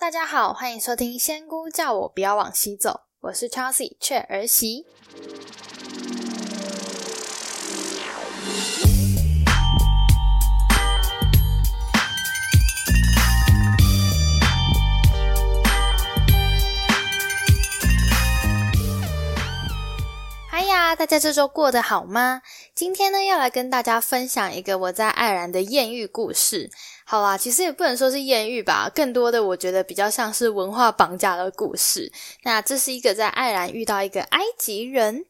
大家好，欢迎收听仙姑叫我不要往西走，我是 Chelsea 雀儿媳。嗨呀，大家这周过得好吗？今天呢，要来跟大家分享一个我在爱尔兰的艳遇故事。好啦，其实也不能说是艳遇吧，更多的我觉得比较像是文化绑架的故事。那这是一个在爱尔兰遇到一个埃及人。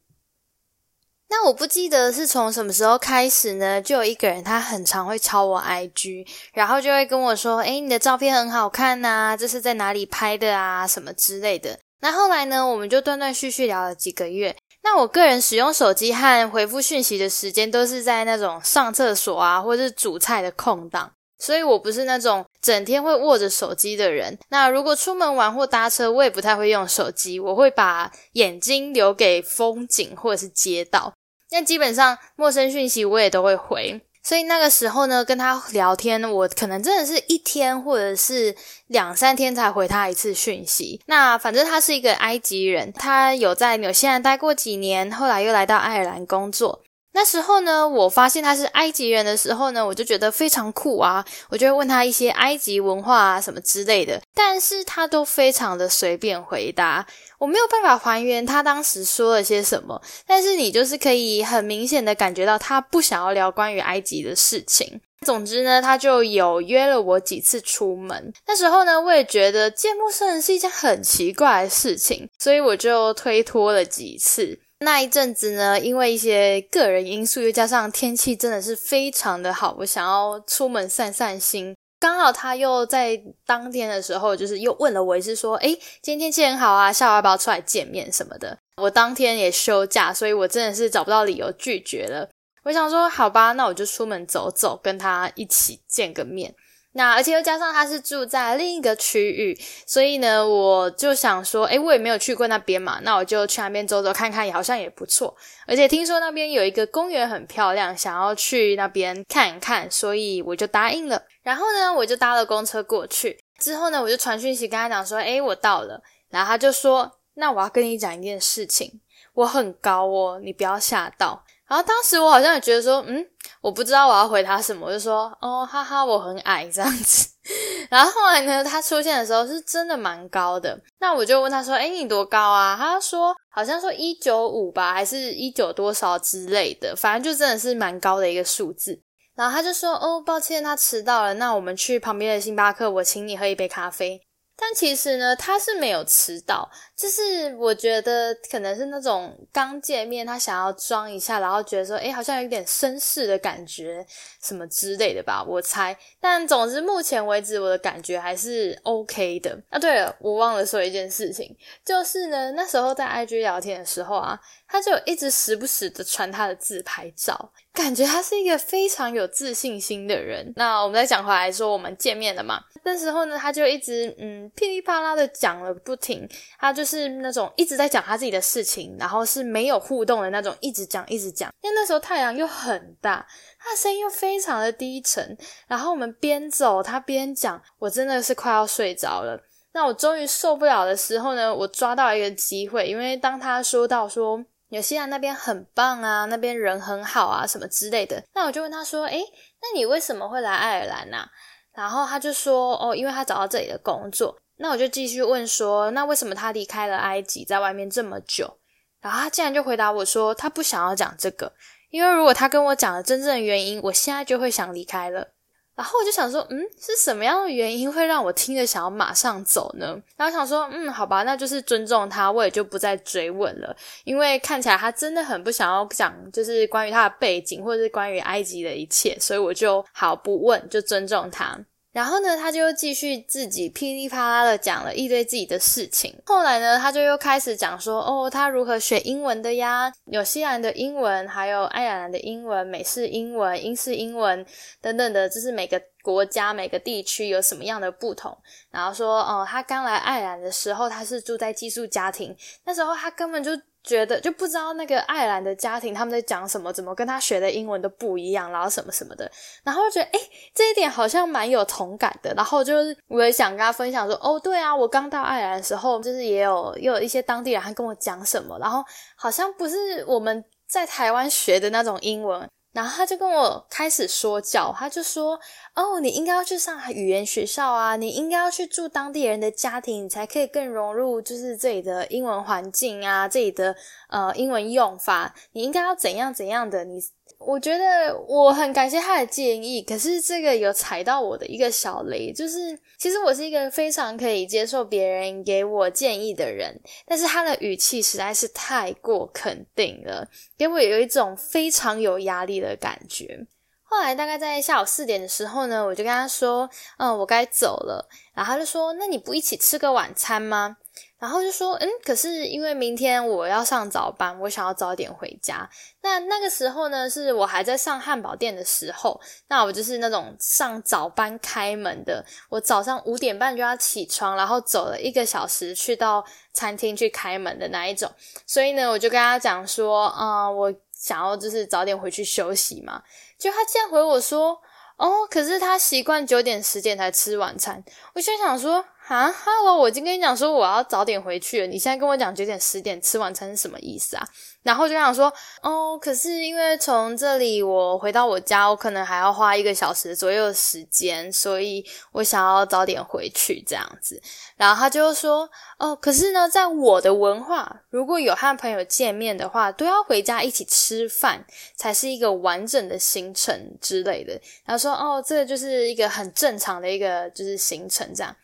那我不记得是从什么时候开始呢？就有一个人他很常会敲我 IG，然后就会跟我说：“诶，你的照片很好看呐，这是在哪里拍的啊？什么之类的。”那后来呢，我们就断断续续聊了几个月。那我个人使用手机和回复讯息的时间，都是在那种上厕所啊，或者是煮菜的空档。所以我不是那种整天会握着手机的人。那如果出门玩或搭车，我也不太会用手机，我会把眼睛留给风景或者是街道。那基本上陌生讯息我也都会回。所以那个时候呢，跟他聊天，我可能真的是一天或者是两三天才回他一次讯息。那反正他是一个埃及人，他有在纽西兰待过几年，后来又来到爱尔兰工作。那时候呢，我发现他是埃及人的时候呢，我就觉得非常酷啊，我就会问他一些埃及文化啊什么之类的，但是他都非常的随便回答，我没有办法还原他当时说了些什么，但是你就是可以很明显的感觉到他不想要聊关于埃及的事情。总之呢，他就有约了我几次出门，那时候呢，我也觉得见陌生人是一件很奇怪的事情，所以我就推脱了几次。那一阵子呢，因为一些个人因素，又加上天气真的是非常的好，我想要出门散散心。刚好他又在当天的时候，就是又问了我一次，说：“诶，今天天气很好啊，下午要不要出来见面什么的？”我当天也休假，所以我真的是找不到理由拒绝了。我想说，好吧，那我就出门走走，跟他一起见个面。那而且又加上他是住在另一个区域，所以呢，我就想说，诶，我也没有去过那边嘛，那我就去那边走走看看，也好像也不错。而且听说那边有一个公园很漂亮，想要去那边看一看，所以我就答应了。然后呢，我就搭了公车过去。之后呢，我就传讯息跟他讲说，诶，我到了。然后他就说，那我要跟你讲一件事情，我很高哦，你不要吓到。然后当时我好像也觉得说，嗯，我不知道我要回他什么，我就说，哦，哈哈，我很矮这样子。然后后来呢，他出现的时候是真的蛮高的。那我就问他说，哎，你多高啊？他说好像说一九五吧，还是一九多少之类的，反正就真的是蛮高的一个数字。然后他就说，哦，抱歉，他迟到了，那我们去旁边的星巴克，我请你喝一杯咖啡。但其实呢，他是没有迟到，就是我觉得可能是那种刚见面，他想要装一下，然后觉得说，哎，好像有点绅士的感觉，什么之类的吧，我猜。但总之，目前为止我的感觉还是 OK 的。啊，对了，我忘了说一件事情，就是呢，那时候在 IG 聊天的时候啊，他就一直时不时的传他的自拍照，感觉他是一个非常有自信心的人。那我们再讲回来说，我们见面了嘛？那时候呢，他就一直嗯噼里啪啦的讲了不停，他就是那种一直在讲他自己的事情，然后是没有互动的那种，一直讲一直讲。因为那时候太阳又很大，他的声音又非常的低沉，然后我们边走他边讲，我真的是快要睡着了。那我终于受不了的时候呢，我抓到一个机会，因为当他说到说纽西兰那边很棒啊，那边人很好啊什么之类的，那我就问他说，诶，那你为什么会来爱尔兰呢？然后他就说：“哦，因为他找到这里的工作。”那我就继续问说：“那为什么他离开了埃及，在外面这么久？”然后他竟然就回答我说：“他不想要讲这个，因为如果他跟我讲了真正的原因，我现在就会想离开了。”然后我就想说，嗯，是什么样的原因会让我听着想要马上走呢？然后想说，嗯，好吧，那就是尊重他，我也就不再追问了。因为看起来他真的很不想要讲，就是关于他的背景或者是关于埃及的一切，所以我就好不问，就尊重他。然后呢，他就继续自己噼里啪啦的讲了一堆自己的事情。后来呢，他就又开始讲说，哦，他如何学英文的呀？纽西兰的英文，还有爱尔兰的英文、美式英文、英式英文等等的，就是每个国家、每个地区有什么样的不同。然后说，哦，他刚来爱尔兰的时候，他是住在寄宿家庭，那时候他根本就。觉得就不知道那个爱尔兰的家庭他们在讲什么，怎么跟他学的英文都不一样，然后什么什么的，然后觉得诶这一点好像蛮有同感的，然后就是我也想跟他分享说，哦对啊，我刚到爱尔兰的时候，就是也有也有一些当地人还跟我讲什么，然后好像不是我们在台湾学的那种英文。然后他就跟我开始说教，他就说：“哦，你应该要去上海语言学校啊，你应该要去住当地人的家庭，你才可以更融入就是这里的英文环境啊，这里的呃英文用法，你应该要怎样怎样的你。”我觉得我很感谢他的建议，可是这个有踩到我的一个小雷，就是其实我是一个非常可以接受别人给我建议的人，但是他的语气实在是太过肯定了，给我有一种非常有压力的感觉。后来大概在下午四点的时候呢，我就跟他说：“嗯，我该走了。”然后他就说：“那你不一起吃个晚餐吗？”然后就说，嗯，可是因为明天我要上早班，我想要早点回家。那那个时候呢，是我还在上汉堡店的时候，那我就是那种上早班开门的，我早上五点半就要起床，然后走了一个小时去到餐厅去开门的那一种。所以呢，我就跟他讲说，啊，我想要就是早点回去休息嘛。就他竟然回我说，哦，可是他习惯九点十点才吃晚餐。我就想说。啊，Hello！我已经跟你讲说我要早点回去了，你现在跟我讲九点十点吃晚餐是什么意思啊？然后就想说，哦，可是因为从这里我回到我家，我可能还要花一个小时左右的时间，所以我想要早点回去这样子。然后他就说，哦，可是呢，在我的文化，如果有和朋友见面的话，都要回家一起吃饭，才是一个完整的行程之类的。然后说，哦，这个就是一个很正常的一个就是行程这样。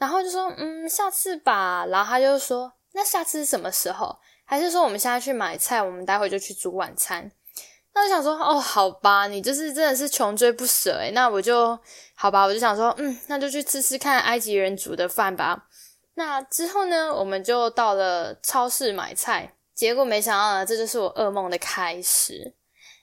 然后就说，嗯，下次吧。然后他就说，那下次是什么时候？还是说我们现在去买菜，我们待会就去煮晚餐？那我想说，哦，好吧，你就是真的是穷追不舍诶那我就好吧，我就想说，嗯，那就去吃吃看埃及人煮的饭吧。那之后呢，我们就到了超市买菜，结果没想到呢，这就是我噩梦的开始。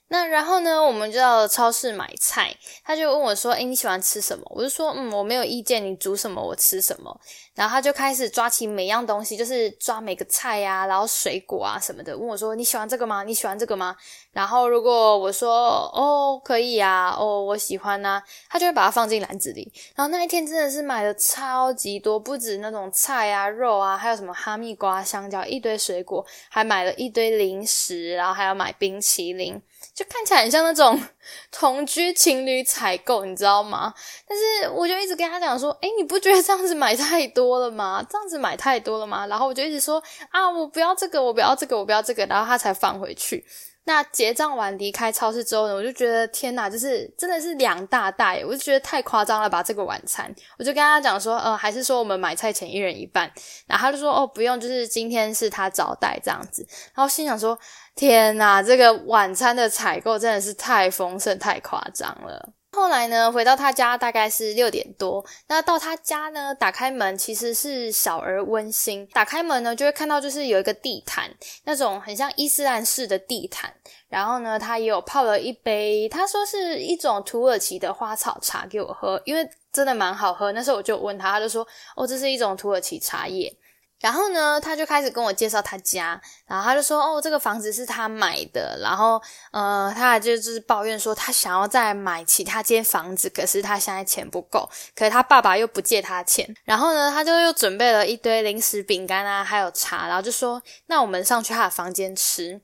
那然后呢，我们就到了超市买菜，他就问我说：“诶，你喜欢吃什么？”我就说：“嗯，我没有意见，你煮什么我吃什么。”然后他就开始抓起每样东西，就是抓每个菜呀，然后水果啊什么的，问我说：“你喜欢这个吗？你喜欢这个吗？”然后如果我说：“哦，可以啊，哦，我喜欢呐。”他就会把它放进篮子里。然后那一天真的是买了超级多，不止那种菜啊、肉啊，还有什么哈密瓜、香蕉，一堆水果，还买了一堆零食，然后还要买冰淇淋。就看起来很像那种 同居情侣采购，你知道吗？但是我就一直跟他讲说，诶，你不觉得这样子买太多了吗？这样子买太多了吗？然后我就一直说啊，我不要这个，我不要这个，我不要这个，然后他才放回去。那结账完离开超市之后呢，我就觉得天哪，就是真的是两大袋，我就觉得太夸张了吧。这个晚餐，我就跟他讲说，呃，还是说我们买菜钱一人一半。然后他就说，哦，不用，就是今天是他招待这样子。然后心想说，天哪，这个晚餐的采购真的是太丰盛、太夸张了。后来呢，回到他家大概是六点多。那到他家呢，打开门其实是小而温馨。打开门呢，就会看到就是有一个地毯，那种很像伊斯兰式的地毯。然后呢，他也有泡了一杯，他说是一种土耳其的花草茶给我喝，因为真的蛮好喝。那时候我就问他，他就说：“哦，这是一种土耳其茶叶。”然后呢，他就开始跟我介绍他家，然后他就说：“哦，这个房子是他买的。”然后，呃，他还就是抱怨说，他想要再买其他间房子，可是他现在钱不够，可是他爸爸又不借他钱。然后呢，他就又准备了一堆零食、饼干啊，还有茶，然后就说：“那我们上去他的房间吃。”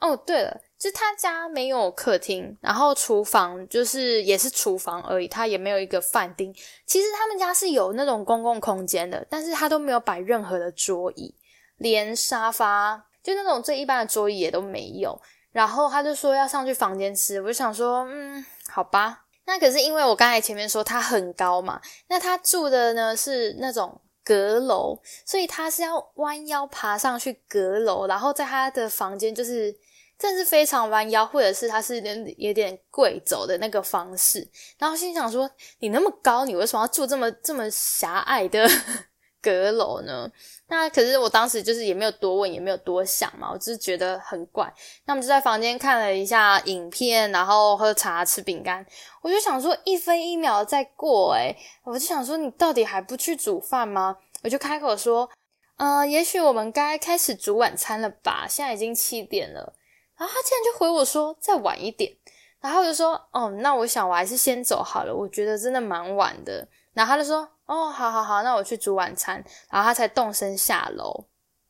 哦，对了。就他家没有客厅，然后厨房就是也是厨房而已，他也没有一个饭厅。其实他们家是有那种公共空间的，但是他都没有摆任何的桌椅，连沙发就那种最一般的桌椅也都没有。然后他就说要上去房间吃，我就想说，嗯，好吧。那可是因为我刚才前面说他很高嘛，那他住的呢是那种阁楼，所以他是要弯腰爬上去阁楼，然后在他的房间就是。真是非常弯腰，或者是他是有点有点跪走的那个方式，然后心想说：你那么高，你为什么要住这么这么狭隘的 阁楼呢？那可是我当时就是也没有多问，也没有多想嘛，我只是觉得很怪。那我们就在房间看了一下影片，然后喝茶吃饼干。我就想说一分一秒在过，诶我就想说你到底还不去煮饭吗？我就开口说，呃，也许我们该开始煮晚餐了吧？现在已经七点了。然后他竟然就回我说再晚一点。然后我就说，哦，那我想我还是先走好了，我觉得真的蛮晚的。然后他就说。哦，好好好，那我去煮晚餐，然后他才动身下楼。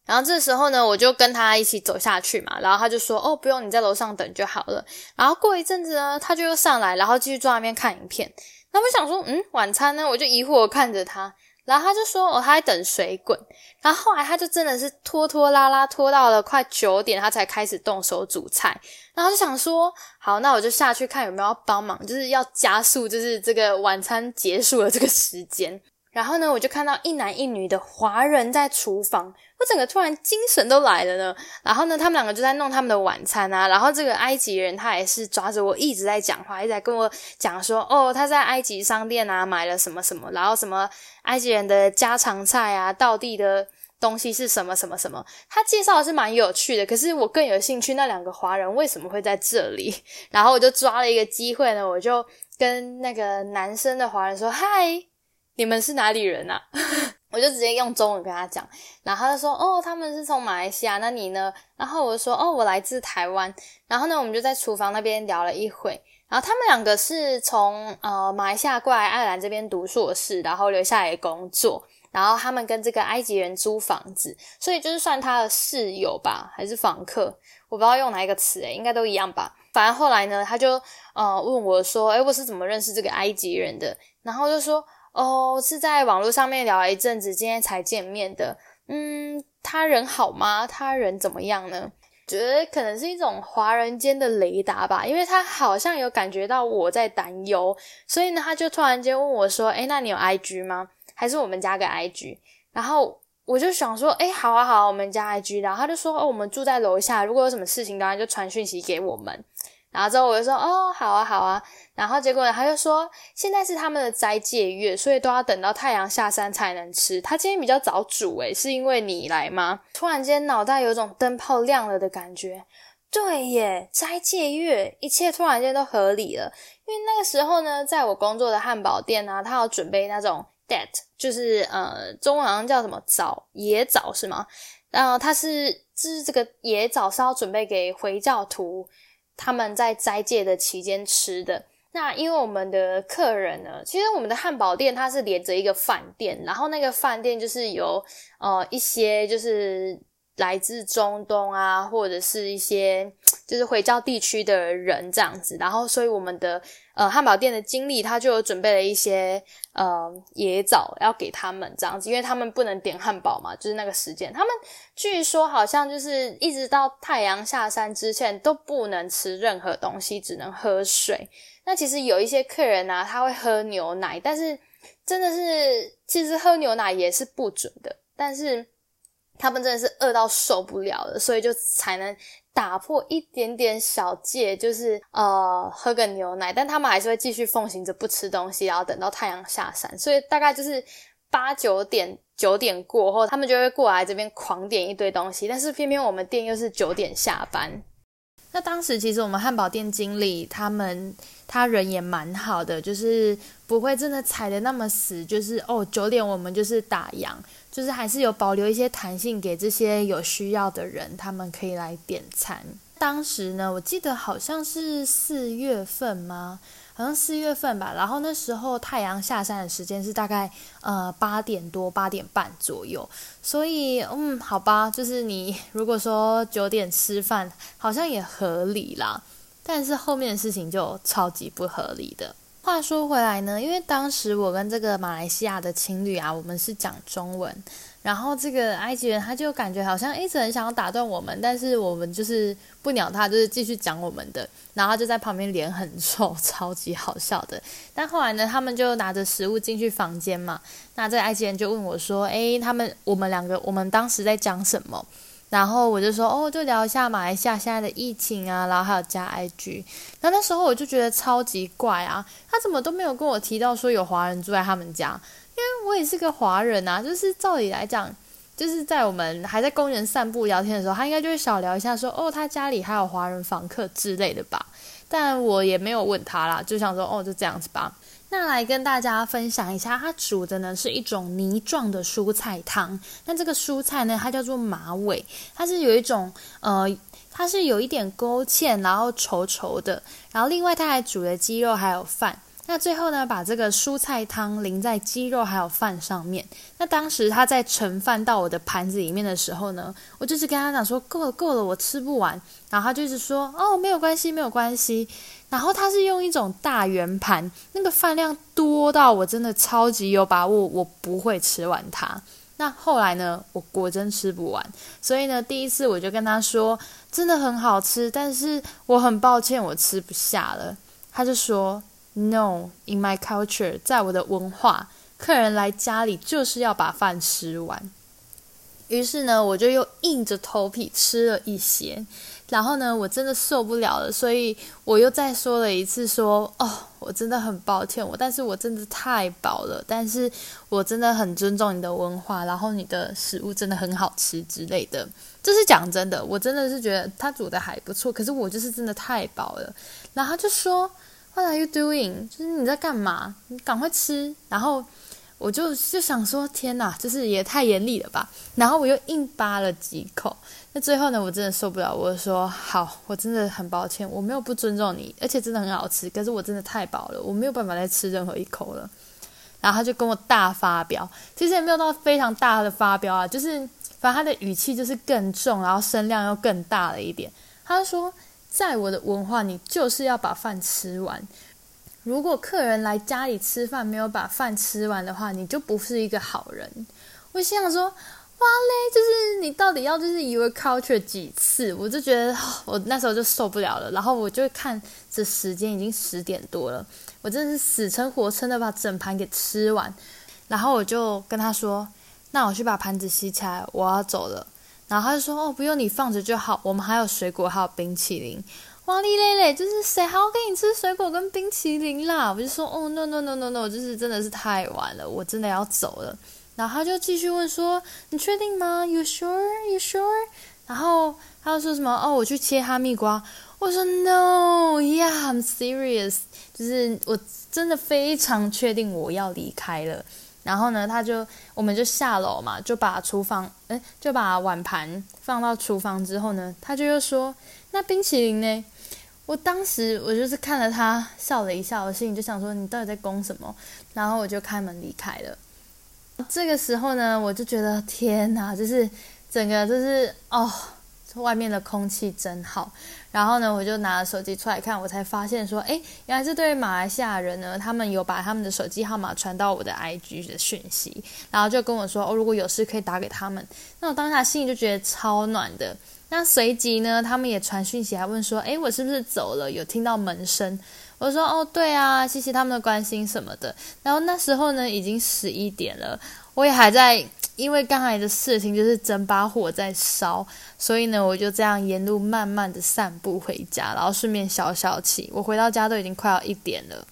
然后这时候呢，我就跟他一起走下去嘛。然后他就说：“哦，不用，你在楼上等就好了。”然后过一阵子呢，他就又上来，然后继续坐那边看影片。那我想说，嗯，晚餐呢？我就疑惑看着他。然后他就说：“哦，他在等水滚。”然后后来他就真的是拖拖拉拉拖到了快九点，他才开始动手煮菜。然后就想说：“好，那我就下去看有没有要帮忙，就是要加速，就是这个晚餐结束的这个时间。”然后呢，我就看到一男一女的华人在厨房，我整个突然精神都来了呢。然后呢，他们两个就在弄他们的晚餐啊。然后这个埃及人他也是抓着我一直在讲话，一直在跟我讲说，哦，他在埃及商店啊买了什么什么，然后什么埃及人的家常菜啊，道地的东西是什么什么什么。他介绍的是蛮有趣的，可是我更有兴趣那两个华人为什么会在这里。然后我就抓了一个机会呢，我就跟那个男生的华人说，嗨。你们是哪里人啊？我就直接用中文跟他讲，然后他就说：“哦，他们是从马来西亚，那你呢？”然后我就说：“哦，我来自台湾。”然后呢，我们就在厨房那边聊了一会。然后他们两个是从呃马来西亚过来爱尔兰这边读硕士，然后留下来工作。然后他们跟这个埃及人租房子，所以就是算他的室友吧，还是房客？我不知道用哪一个词，诶应该都一样吧。反正后来呢，他就呃问我说：“诶我是怎么认识这个埃及人的？”然后就说。哦，是在网络上面聊了一阵子，今天才见面的。嗯，他人好吗？他人怎么样呢？觉得可能是一种华人间的雷达吧，因为他好像有感觉到我在担忧，所以呢，他就突然间问我说：“诶，那你有 IG 吗？还是我们加个 IG？” 然后我就想说：“诶，好啊，好啊，我们加 IG。”然后他就说：“哦，我们住在楼下，如果有什么事情，当然就传讯息给我们。”然后之后我就说：“哦，好啊，好啊。”然后结果他就说，现在是他们的斋戒月，所以都要等到太阳下山才能吃。他今天比较早煮，诶，是因为你来吗？突然间脑袋有种灯泡亮了的感觉。对耶，斋戒月，一切突然间都合理了。因为那个时候呢，在我工作的汉堡店啊，他要准备那种 dat，就是呃，中文好像叫什么枣，野枣是吗？然后他是，就是这个野枣是要准备给回教徒他们在斋戒的期间吃的。那因为我们的客人呢，其实我们的汉堡店它是连着一个饭店，然后那个饭店就是有呃一些就是来自中东啊，或者是一些就是回教地区的人这样子，然后所以我们的呃汉堡店的经理他就有准备了一些呃野枣要给他们这样子，因为他们不能点汉堡嘛，就是那个时间，他们据说好像就是一直到太阳下山之前都不能吃任何东西，只能喝水。那其实有一些客人啊，他会喝牛奶，但是真的是，其实喝牛奶也是不准的。但是他们真的是饿到受不了了，所以就才能打破一点点小戒，就是呃喝个牛奶。但他们还是会继续奉行着不吃东西，然后等到太阳下山。所以大概就是八九点九点过后，他们就会过来这边狂点一堆东西。但是偏偏我们店又是九点下班。那当时其实我们汉堡店经理他们他人也蛮好的，就是不会真的踩的那么死，就是哦九点我们就是打烊，就是还是有保留一些弹性给这些有需要的人，他们可以来点餐。当时呢，我记得好像是四月份吗？好像四月份吧，然后那时候太阳下山的时间是大概呃八点多八点半左右，所以嗯好吧，就是你如果说九点吃饭，好像也合理啦，但是后面的事情就超级不合理的。话说回来呢，因为当时我跟这个马来西亚的情侣啊，我们是讲中文。然后这个埃及人他就感觉好像一直很想要打断我们，但是我们就是不鸟他，就是继续讲我们的。然后他就在旁边脸很臭，超级好笑的。但后来呢，他们就拿着食物进去房间嘛。那这个埃及人就问我说：“诶，他们我们两个我们当时在讲什么？”然后我就说：“哦，就聊一下马来西亚现在的疫情啊，然后还有加 IG。”那那时候我就觉得超级怪啊，他怎么都没有跟我提到说有华人住在他们家。因为我也是个华人啊，就是照理来讲，就是在我们还在公园散步聊天的时候，他应该就会少聊一下，说哦，他家里还有华人房客之类的吧。但我也没有问他啦，就想说哦，就这样子吧。那来跟大家分享一下，它煮的呢是一种泥状的蔬菜汤。那这个蔬菜呢，它叫做马尾，它是有一种呃，它是有一点勾芡，然后稠稠的。然后另外它还煮了鸡肉还有饭。那最后呢，把这个蔬菜汤淋在鸡肉还有饭上面。那当时他在盛饭到我的盘子里面的时候呢，我就是跟他讲说够了够了，我吃不完。然后他就是说哦，没有关系没有关系。然后他是用一种大圆盘，那个饭量多到我真的超级有把握，我不会吃完它。那后来呢，我果真吃不完，所以呢，第一次我就跟他说，真的很好吃，但是我很抱歉，我吃不下了。他就说，No, in my culture，在我的文化，客人来家里就是要把饭吃完。于是呢，我就又硬着头皮吃了一些。然后呢，我真的受不了了，所以我又再说了一次，说哦，我真的很抱歉，我但是我真的太饱了，但是我真的很尊重你的文化，然后你的食物真的很好吃之类的。这是讲真的，我真的是觉得他煮的还不错，可是我就是真的太饱了。然后就说，What are you doing？就是你在干嘛？你赶快吃。然后。我就就想说，天哪，就是也太严厉了吧！然后我又硬扒了几口，那最后呢，我真的受不了，我说好，我真的很抱歉，我没有不尊重你，而且真的很好吃，可是我真的太饱了，我没有办法再吃任何一口了。然后他就跟我大发飙，其实也没有到非常大的发飙啊，就是反正他的语气就是更重，然后声量又更大了一点。他说，在我的文化，你就是要把饭吃完。如果客人来家里吃饭没有把饭吃完的话，你就不是一个好人。我心想说，哇嘞，就是你到底要就是以为 culture 几次？我就觉得我那时候就受不了了。然后我就看这时间已经十点多了，我真是死撑活撑的把整盘给吃完。然后我就跟他说，那我去把盘子洗起来，我要走了。然后他就说，哦，不用你放着就好，我们还有水果还有冰淇淋。哇哩嘞嘞，就是谁还要跟你吃水果跟冰淇淋啦？我就说哦，no no no no no，就是真的是太晚了，我真的要走了。然后他就继续问说：“你确定吗？You sure? You sure？” 然后他又说什么：“哦，我去切哈密瓜。”我说：“No，yeah，I'm serious。”就是我真的非常确定我要离开了。然后呢，他就我们就下楼嘛，就把厨房哎，就把碗盘放到厨房之后呢，他就又说：“那冰淇淋呢？”我当时我就是看了他笑了一笑，我心里就想说你到底在攻什么？然后我就开门离开了。这个时候呢，我就觉得天哪，就是整个就是哦，外面的空气真好。然后呢，我就拿了手机出来看，我才发现说，哎，原来这对马来西亚人呢，他们有把他们的手机号码传到我的 IG 的讯息，然后就跟我说，哦，如果有事可以打给他们。那我当下心里就觉得超暖的。那随即呢，他们也传讯息，还问说：“诶，我是不是走了？有听到门声？”我说：“哦，对啊，谢谢他们的关心什么的。”然后那时候呢，已经十一点了，我也还在，因为刚才的事情就是整把火在烧，所以呢，我就这样沿路慢慢的散步回家，然后顺便消消气。我回到家都已经快要一点了。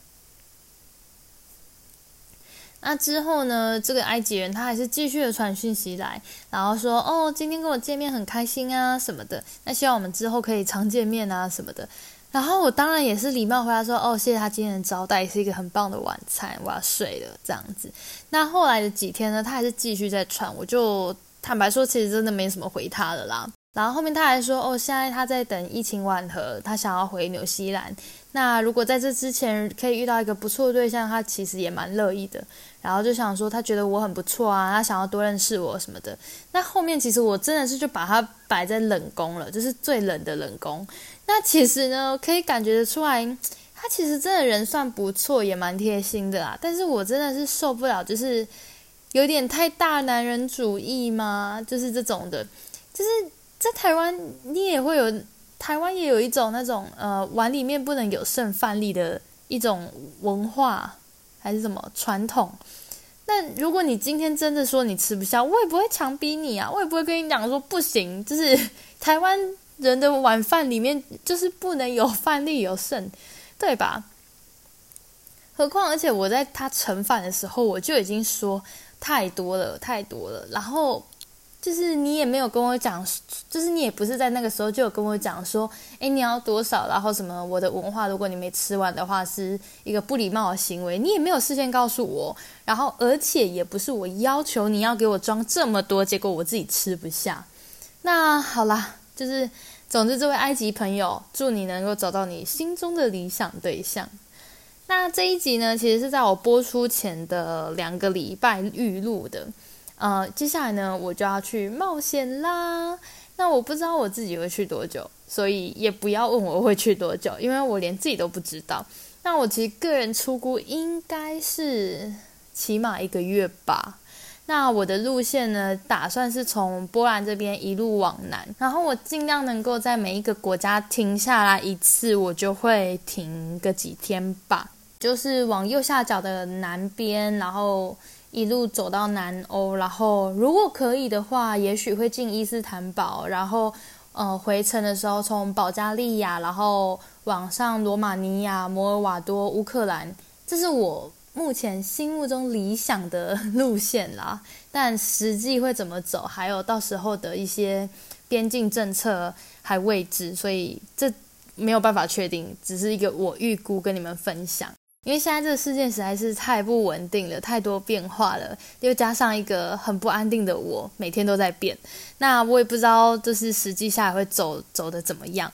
那之后呢？这个埃及人他还是继续的传讯息来，然后说：“哦，今天跟我见面很开心啊，什么的。那希望我们之后可以常见面啊，什么的。”然后我当然也是礼貌回答说：“哦，谢谢他今天的招待，是一个很棒的晚餐。我要睡了，这样子。”那后来的几天呢，他还是继续在传，我就坦白说，其实真的没什么回他的啦。然后后面他还说：“哦，现在他在等疫情缓和，他想要回纽西兰。那如果在这之前可以遇到一个不错的对象，他其实也蛮乐意的。”然后就想说，他觉得我很不错啊，他想要多认识我什么的。那后面其实我真的是就把他摆在冷宫了，就是最冷的冷宫。那其实呢，可以感觉得出来，他其实真的人算不错，也蛮贴心的啦。但是我真的是受不了，就是有点太大男人主义嘛，就是这种的。就是在台湾，你也会有台湾也有一种那种呃碗里面不能有剩饭粒的一种文化。还是什么传统？那如果你今天真的说你吃不下，我也不会强逼你啊，我也不会跟你讲说不行。就是 台湾人的晚饭里面就是不能有饭粒有剩，对吧？何况，而且我在他盛饭的时候，我就已经说太多了，太多了。然后就是你也没有跟我讲，就是你也不是在那个时候就有跟我讲说，哎，你要多少？然后什么？我的文化，如果你没吃完的话，是一个不礼貌的行为。你也没有事先告诉我。然后，而且也不是我要求你要给我装这么多，结果我自己吃不下。那好啦，就是。总之，这位埃及朋友，祝你能够找到你心中的理想对象。那这一集呢，其实是在我播出前的两个礼拜预录的。呃，接下来呢，我就要去冒险啦。那我不知道我自己会去多久，所以也不要问我会去多久，因为我连自己都不知道。那我其实个人出估应该是起码一个月吧。那我的路线呢？打算是从波兰这边一路往南，然后我尽量能够在每一个国家停下来一次，我就会停个几天吧。就是往右下角的南边，然后一路走到南欧，然后如果可以的话，也许会进伊斯坦堡，然后呃回程的时候从保加利亚，然后往上罗马尼亚、摩尔瓦多、乌克兰，这是我。目前心目中理想的路线啦，但实际会怎么走，还有到时候的一些边境政策还未知，所以这没有办法确定，只是一个我预估跟你们分享。因为现在这个事件实在是太不稳定了，太多变化了，又加上一个很不安定的我，每天都在变，那我也不知道就是实际下来会走走的怎么样。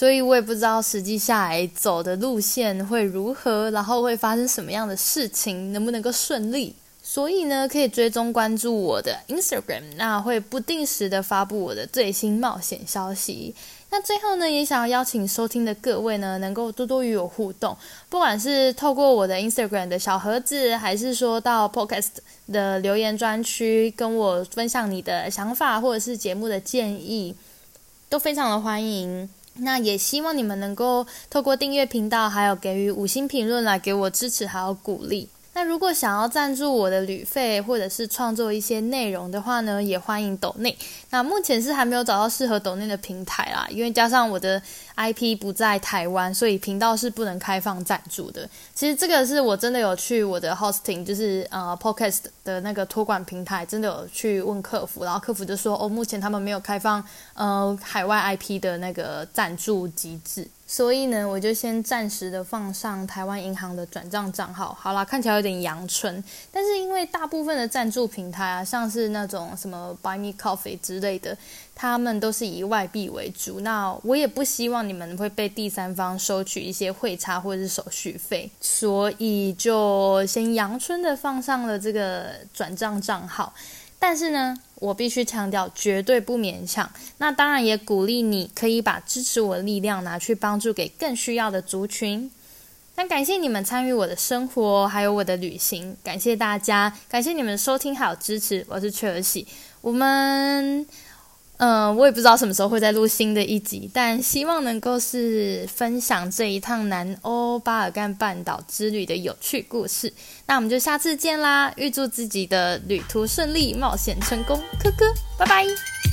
所以我也不知道实际下来走的路线会如何，然后会发生什么样的事情，能不能够顺利。所以呢，可以追踪关注我的 Instagram，那会不定时的发布我的最新冒险消息。那最后呢，也想要邀请收听的各位呢，能够多多与我互动，不管是透过我的 Instagram 的小盒子，还是说到 Podcast 的留言专区，跟我分享你的想法或者是节目的建议，都非常的欢迎。那也希望你们能够透过订阅频道，还有给予五星评论来给我支持，还有鼓励。那如果想要赞助我的旅费，或者是创作一些内容的话呢，也欢迎抖内。那目前是还没有找到适合抖内的平台啦，因为加上我的 IP 不在台湾，所以频道是不能开放赞助的。其实这个是我真的有去我的 hosting，就是呃 podcast 的那个托管平台，真的有去问客服，然后客服就说哦，目前他们没有开放呃海外 IP 的那个赞助机制。所以呢，我就先暂时的放上台湾银行的转账账号。好啦，看起来有点阳春，但是因为大部分的赞助平台啊，像是那种什么 Buy Me Coffee 之类的，他们都是以外币为主。那我也不希望你们会被第三方收取一些汇差或者是手续费，所以就先阳春的放上了这个转账账号。但是呢，我必须强调，绝对不勉强。那当然也鼓励你可以把支持我的力量拿去帮助给更需要的族群。那感谢你们参与我的生活，还有我的旅行。感谢大家，感谢你们收听还有支持。我是雀儿喜，我们。嗯，我也不知道什么时候会再录新的一集，但希望能够是分享这一趟南欧巴尔干半岛之旅的有趣故事。那我们就下次见啦！预祝自己的旅途顺利，冒险成功，科科，拜拜。